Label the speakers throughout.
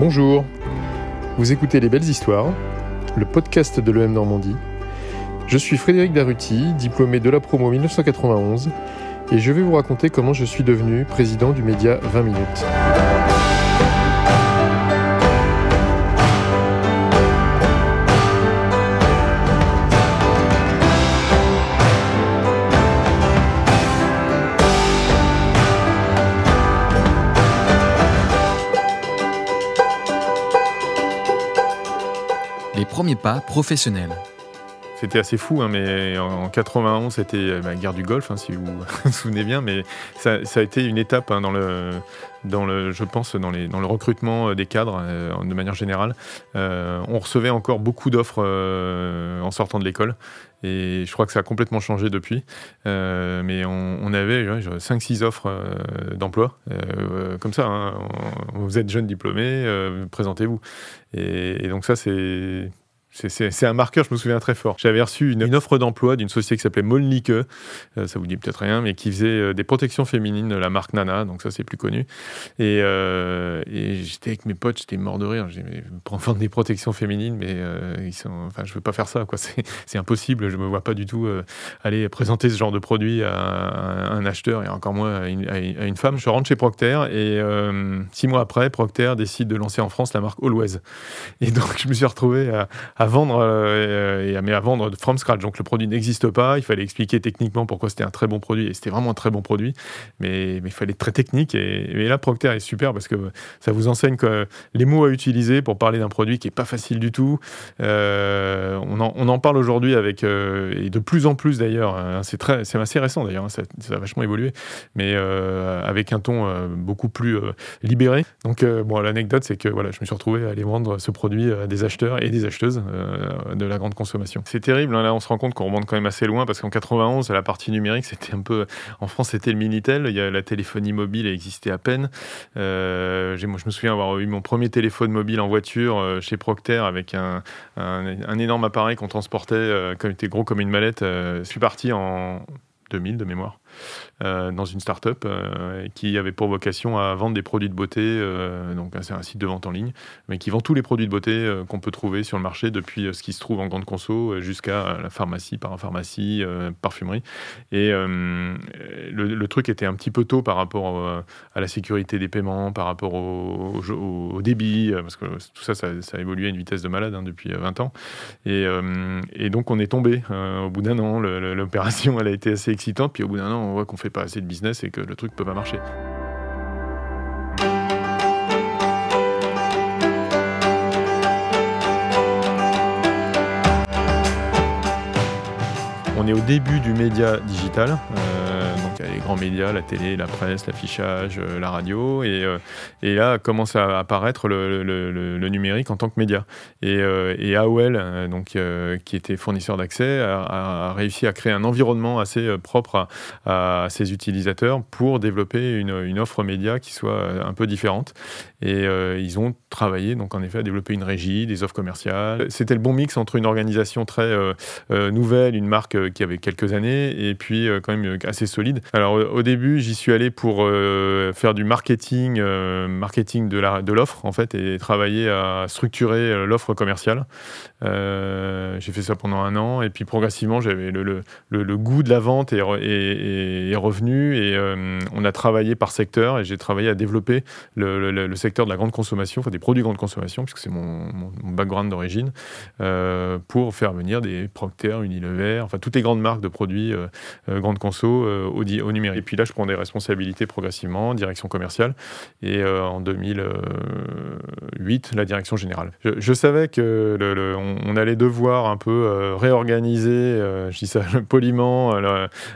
Speaker 1: Bonjour, vous écoutez Les Belles Histoires, le podcast de l'EM Normandie. Je suis Frédéric Daruti, diplômé de la promo 1991, et je vais vous raconter comment je suis devenu président du média 20 minutes.
Speaker 2: Premiers pas professionnels.
Speaker 1: C'était assez fou, hein, mais en 91, c'était euh, la guerre du Golfe, hein, si vous vous souvenez bien, mais ça, a été une étape hein, dans le, je pense, dans, le recrutement euh, des cadres euh, de manière générale. on recevait encore beaucoup d'offres en sortant de l'école. Et je crois que ça a complètement changé depuis. mais on, avait 5-6 offres d'emploi. comme ça, vous êtes jeune diplômé, présentez-vous. et donc ça, c'est c'est un marqueur, je me souviens très fort. J'avais reçu une, offre d'emploi d'une société qui s'appelait Molnike, euh, ça vous dit peut-être rien, mais qui faisait euh, des protections féminines, la marque Nana, donc ça c'est plus connu. Et, euh, j'étais avec mes potes, j'étais mort de rire. J'ai dit, pour vendre des protections féminines, mais ils sont, enfin, je veux pas faire ça. C'est impossible. Je me vois pas du tout aller présenter ce genre de produit à, un acheteur et encore moins à une, femme. Je rentre chez Procter et six mois après, Procter décide de lancer en France la marque Always. Et donc je me suis retrouvé à vendre, euh, et, mais à vendre from scratch. Donc le produit n'existe pas. Il fallait expliquer techniquement pourquoi c'était un très bon produit. Et c'était vraiment un très bon produit, mais, mais il fallait être très technique. Et, là, Procter est super parce que ça vous enseigne que les mots à utiliser pour parler d'un produit qui est pas facile du tout. Euh, on, en, parle aujourd'hui avec euh, et de plus en plus d'ailleurs. Hein, c'est très, c'est assez récent d'ailleurs. Hein, ça, a vachement évolué, mais avec un ton beaucoup plus libéré. Donc bon, l'anecdote c'est que voilà, je me suis retrouvé à aller vendre ce produit à des acheteurs et des acheteuses euh, de la grande consommation. C'est terrible, hein, là on se rend compte qu'on remonte quand même assez loin parce qu'en 91, la partie numérique, c'était un peu. En France, c'était le Minitel, il y a la téléphonie mobile existait à peine. Euh, je me souviens avoir eu mon premier téléphone mobile en voiture euh, chez Procter avec un, énorme appareil qu'on transportait, comme était gros comme une mallette. je suis parti en 2000 de mémoire. Euh, dans une start-up euh, qui avait pour vocation à vendre des produits de beauté. Euh, donc, c'est un site de vente en ligne, mais qui vend tous les produits de beauté qu'on peut trouver sur le marché, depuis ce qui se trouve en grande conso jusqu'à la pharmacie, parapharmacie, parfumerie. Et le, truc était un petit peu tôt par rapport à la sécurité des paiements, par rapport au, débit, parce que tout ça, ça, a évolué à une vitesse de malade hein, depuis 20 ans. Et, et, donc, on est tombé au bout d'un an. L'opération, elle a été assez excitante. Puis au bout d'un an, on voit qu'on fait pas assez de business et que le truc peut pas marcher. On est au début du média digital. Euh, les grands médias, la télé, la presse, l'affichage, euh, la radio. Et, euh, et, là commence à apparaître le, numérique en tant que média. Et, et AOL, donc, qui était fournisseur d'accès, a, réussi à créer un environnement assez propre à, ses utilisateurs pour développer une, offre média qui soit un peu différente. Et ils ont travaillé, donc en effet, à développer une régie, des offres commerciales. C'était le bon mix entre une organisation très nouvelle, une marque qui avait quelques années, et puis quand même assez solide. Alors au début, j'y suis allé pour euh, faire du marketing, euh, marketing de l'offre en fait, et travailler à structurer euh, l'offre commerciale. j'ai fait ça pendant un an, et puis progressivement, j'avais le, goût de la vente est, revenu, et on a travaillé par secteur, et j'ai travaillé à développer le, secteur de la grande consommation, enfin des produits de grande consommation, puisque c'est mon, background d'origine, pour faire venir des Procter, Unilever, enfin toutes les grandes marques de produits grande conso au, au, numérique. Et puis là, je prends des responsabilités progressivement, direction commerciale, et euh, en 2008, la direction générale. Je, savais que on, allait devoir un peu euh, réorganiser, euh, je dis ça poliment,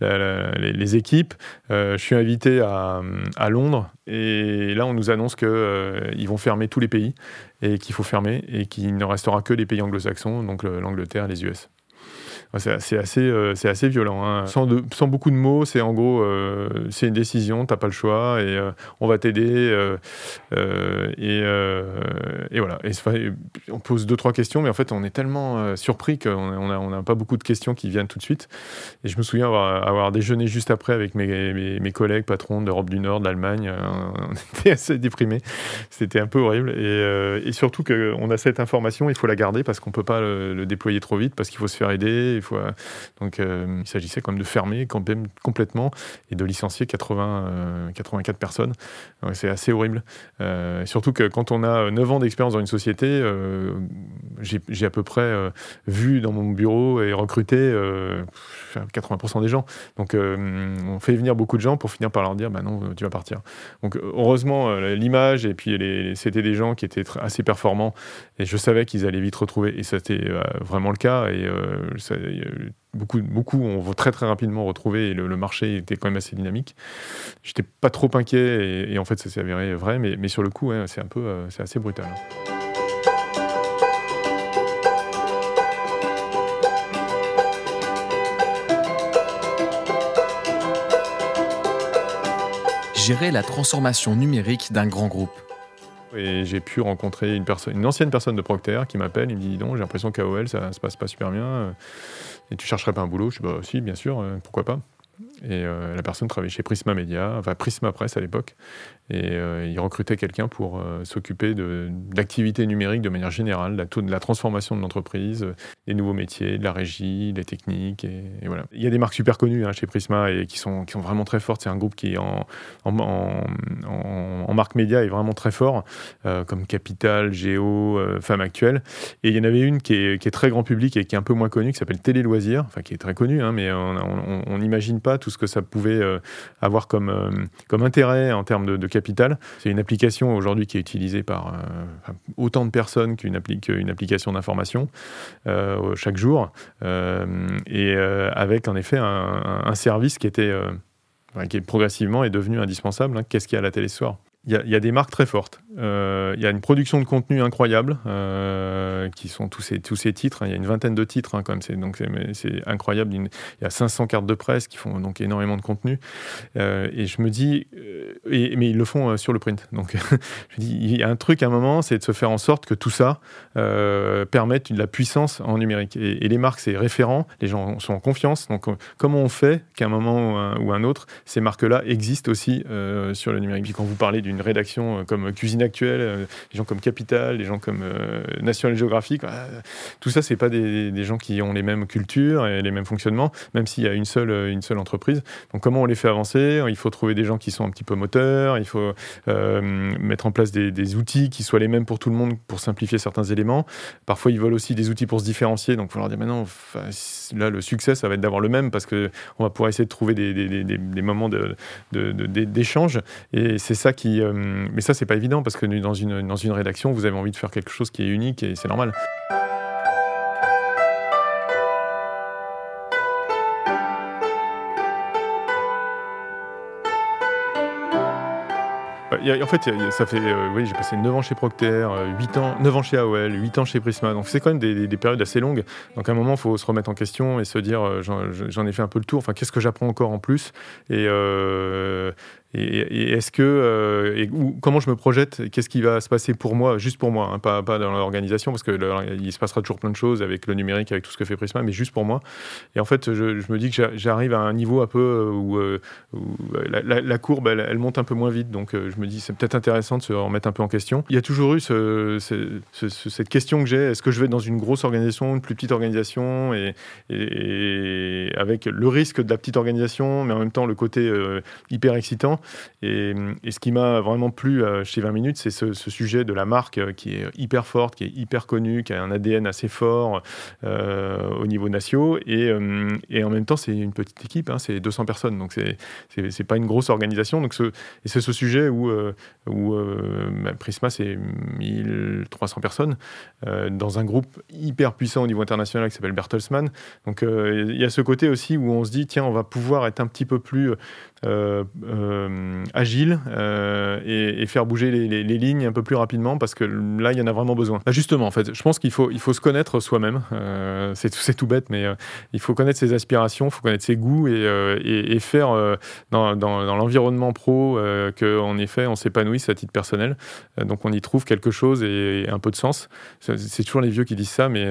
Speaker 1: les, équipes. je suis invité à, Londres, et là, on nous annonce qu'ils vont fermer tous les pays, et qu'il faut fermer, et qu'il ne restera que les pays anglo-saxons, donc l'Angleterre et les US. C'est assez, euh, c'est assez violent. Hein. Sans, beaucoup de mots, c'est en gros, euh, c'est une décision, t'as pas le choix et euh, on va t'aider. et, voilà. On pose deux, trois questions, mais en fait, on est tellement surpris qu'on n'a a pas beaucoup de questions qui viennent tout de suite. Et je me souviens avoir, déjeuné juste après avec mes, collègues patrons d'Europe du Nord, d'Allemagne. on était assez déprimés. C'était un peu horrible. Et surtout qu'on a cette information, il faut la garder parce qu'on ne peut pas le, déployer trop vite, parce qu'il faut se faire aider. Il faut, donc, il s'agissait quand même de fermer complètement et de licencier 80, 84 personnes. C'est assez horrible. Euh, surtout que quand on a 9 ans d'expérience dans une société, euh, j'ai à peu près euh, vu dans mon bureau et recruté 80% des gens. Donc on fait venir beaucoup de gens pour finir par leur dire bah non, tu vas partir. Donc heureusement, l'image, et puis c'était des gens qui étaient assez performants, et je savais qu'ils allaient vite retrouver, et c'était vraiment le cas. Et beaucoup, beaucoup ont très rapidement retrouvé et le, marché était quand même assez dynamique. J'étais pas trop inquiet et, en fait ça s'est avéré vrai, mais, sur le coup c'est un peu euh, c'est assez brutal.
Speaker 2: Gérer la transformation numérique d'un grand groupe.
Speaker 1: Et j'ai pu rencontrer une, ancienne personne de Procter qui m'appelle, il me dit non, j'ai l'impression qu'AOL ça se passe pas super bien. Et tu chercherais pas un boulot? Je dis bah si, bien sûr, euh, pourquoi pas et euh, la personne travaillait chez Prisma Media, enfin Prisma Presse à l'époque. Et euh, il recrutait quelqu'un pour euh, s'occuper de, l'activité numérique de manière générale, la, de la transformation de l'entreprise, des nouveaux métiers, de la régie, des techniques. Et, voilà. Il y a des marques super connues hein, chez Prisma et qui sont, vraiment très fortes. C'est un groupe qui, en, marque média, est vraiment très fort, comme Capital, Géo, Femme Actuelle. Et il y en avait une qui est, qui est, très grand public et qui est un peu moins connue, qui s'appelle Télé Loisirs, enfin qui est très connue, hein, mais on n'imagine pas tout ce que ça pouvait euh, avoir comme, euh, comme intérêt en termes de, capital. C'est une application aujourd'hui qui est utilisée par euh, autant de personnes qu'une application d'information chaque jour, et avec en effet un, service qui était qui progressivement est devenu indispensable. Hein. Qu'est-ce qu'il y a à la télé ce soir? Il y, a des marques très fortes. Euh, il y a une production de contenu incroyable, euh, qui sont tous ces, tous ces titres. Il y a une vingtaine de titres, hein, comme c'est donc c'est incroyable. Il y a 500 cartes de presse qui font donc énormément de contenu. Euh, et je me dis, mais ils le font sur le print. Donc il y a un truc à un moment, c'est de se faire en sorte que tout ça permette de la puissance en numérique. Et, les marques, c'est référent. Les gens sont en confiance. Donc comment on fait qu'à un moment ou un, ou un, autre, ces marques-là existent aussi sur le numérique? Puis quand vous parlez du une rédaction comme Cuisine Actuelle, euh, des gens comme Capital, des gens comme euh, National Geographic. tout ça, c'est pas des, gens qui ont les mêmes cultures et les mêmes fonctionnements, même s'il y a une seule, une seule entreprise. Donc, comment on les fait avancer? Il faut trouver des gens qui sont un petit peu moteurs. Il faut mettre en place des, outils qui soient les mêmes pour tout le monde pour simplifier certains éléments. Parfois, ils veulent aussi des outils pour se différencier. Donc, il faut leur dire maintenant, là, le succès, ça va être d'avoir le même parce que on va pouvoir essayer de trouver des moments d'échange. De, et c'est ça qui, euh, mais ça, c'est pas évident parce que dans une, dans une rédaction, vous avez envie de faire quelque chose qui est unique et c'est normal. en fait, ça fait, euh, oui, j'ai passé 9 ans chez Procter, 8 ans, 9 ans chez AOL, 8 ans chez Prisma. Donc c'est quand même des, des, périodes assez longues. Donc à un moment, il faut se remettre en question et se dire, euh, j'en ai fait un peu le tour. Enfin, qu'est-ce que j'apprends encore en plus? Euh, et, est-ce que, euh, et, comment je me projette Qu'est-ce qui va se passer pour moi, juste pour moi, hein, pas, dans l'organisation, parce que il se passera toujours plein de choses avec le numérique, avec tout ce que fait Prisma, mais juste pour moi. Et en fait, je, me dis que j'arrive à un niveau un peu euh, où, euh, la, courbe, elle, monte un peu moins vite. Donc, je me dis, c'est peut-être intéressant de se remettre un peu en question. Il y a toujours eu ce, cette question que j'ai est-ce que je vais dans une grosse organisation, une plus petite organisation, et, avec le risque de la petite organisation, mais en même temps le côté hyper excitant? Et, ce qui m'a vraiment plu euh, chez 20 minutes, c'est ce, sujet de la marque euh, qui est hyper forte, qui est hyper connue, qui a un ADN assez fort euh, au niveau national. Et, en même temps, c'est une petite équipe, hein, c'est 200 personnes, donc c'est c'est pas une grosse organisation. Donc ce, et c'est ce sujet où, où bah, Prisma, c'est 1300 personnes dans un groupe hyper puissant au niveau international qui s'appelle Bertelsmann. Donc il y a ce côté aussi où on se dit, tiens, on va pouvoir être un petit peu plus agile et, faire bouger les, lignes un peu plus rapidement parce que là, il y en a vraiment besoin. Bah, justement, en fait, je pense qu'il faut, il faut se connaître soi-même. c'est tout bête, mais il faut connaître ses aspirations, il faut connaître ses goûts et, faire dans, dans l'environnement pro qu'en effet, on s'épanouisse à titre personnel. donc, on y trouve quelque chose et, un peu de sens. C'est toujours les vieux qui disent ça, mais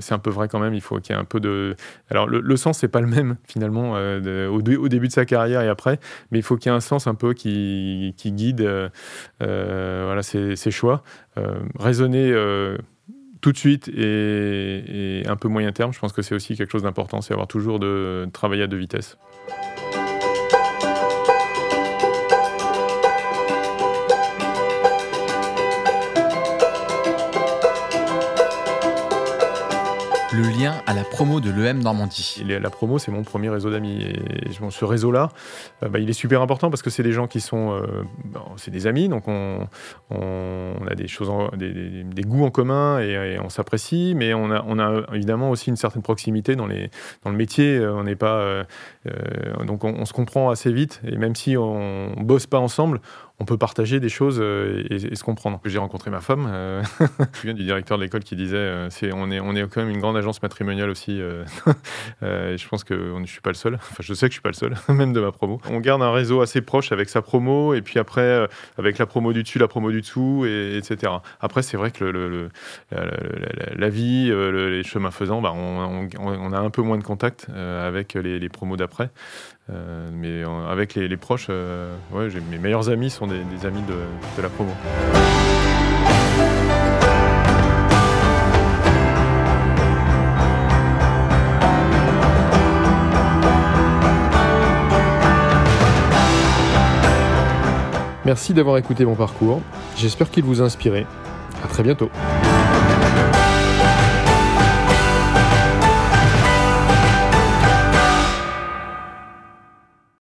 Speaker 1: c'est un peu vrai quand même. Il faut qu'il y ait un peu de. Alors, le, sens, c'est pas le même finalement au, début de sa carrière et après, mais il faut qu'il y ait un sens un peu qui, guide voilà, ses, choix. raisonner tout de suite et, un peu moyen terme, je pense que c'est aussi quelque chose d'important, c'est avoir toujours de travailler à deux vitesses.
Speaker 2: La promo de l'EM Normandie.
Speaker 1: La promo, c'est mon premier réseau d'amis. Ce réseau-là, euh, bah, il est super important parce que c'est des gens qui sont. Euh, c'est des amis, donc on, a des, choses des, goûts en commun et, on s'apprécie, mais on a, on a, évidemment aussi une certaine proximité dans, le métier. Euh, on n'est pas. donc on, se comprend assez vite et même si on bosse pas ensemble, on peut partager des choses euh, et, se comprendre. J'ai rencontré ma femme, euh, je viens du directeur de l'école qui disait euh, on, est, quand même une grande agence matrimoniale aussi. je pense que je ne suis pas le seul, enfin je sais que je suis pas le seul, même de ma promo. On garde un réseau assez proche avec sa promo et puis après avec la promo du dessus, la promo du dessous, et, etc. Après, c'est vrai que la, vie, les chemins faisants, bah, on, a un peu moins de contact avec les promos d'après. Euh, mais avec les, proches, euh, mes meilleurs amis sont des, amis de, la promo. Merci d'avoir écouté mon parcours. J'espère qu'il vous a inspiré. À très bientôt.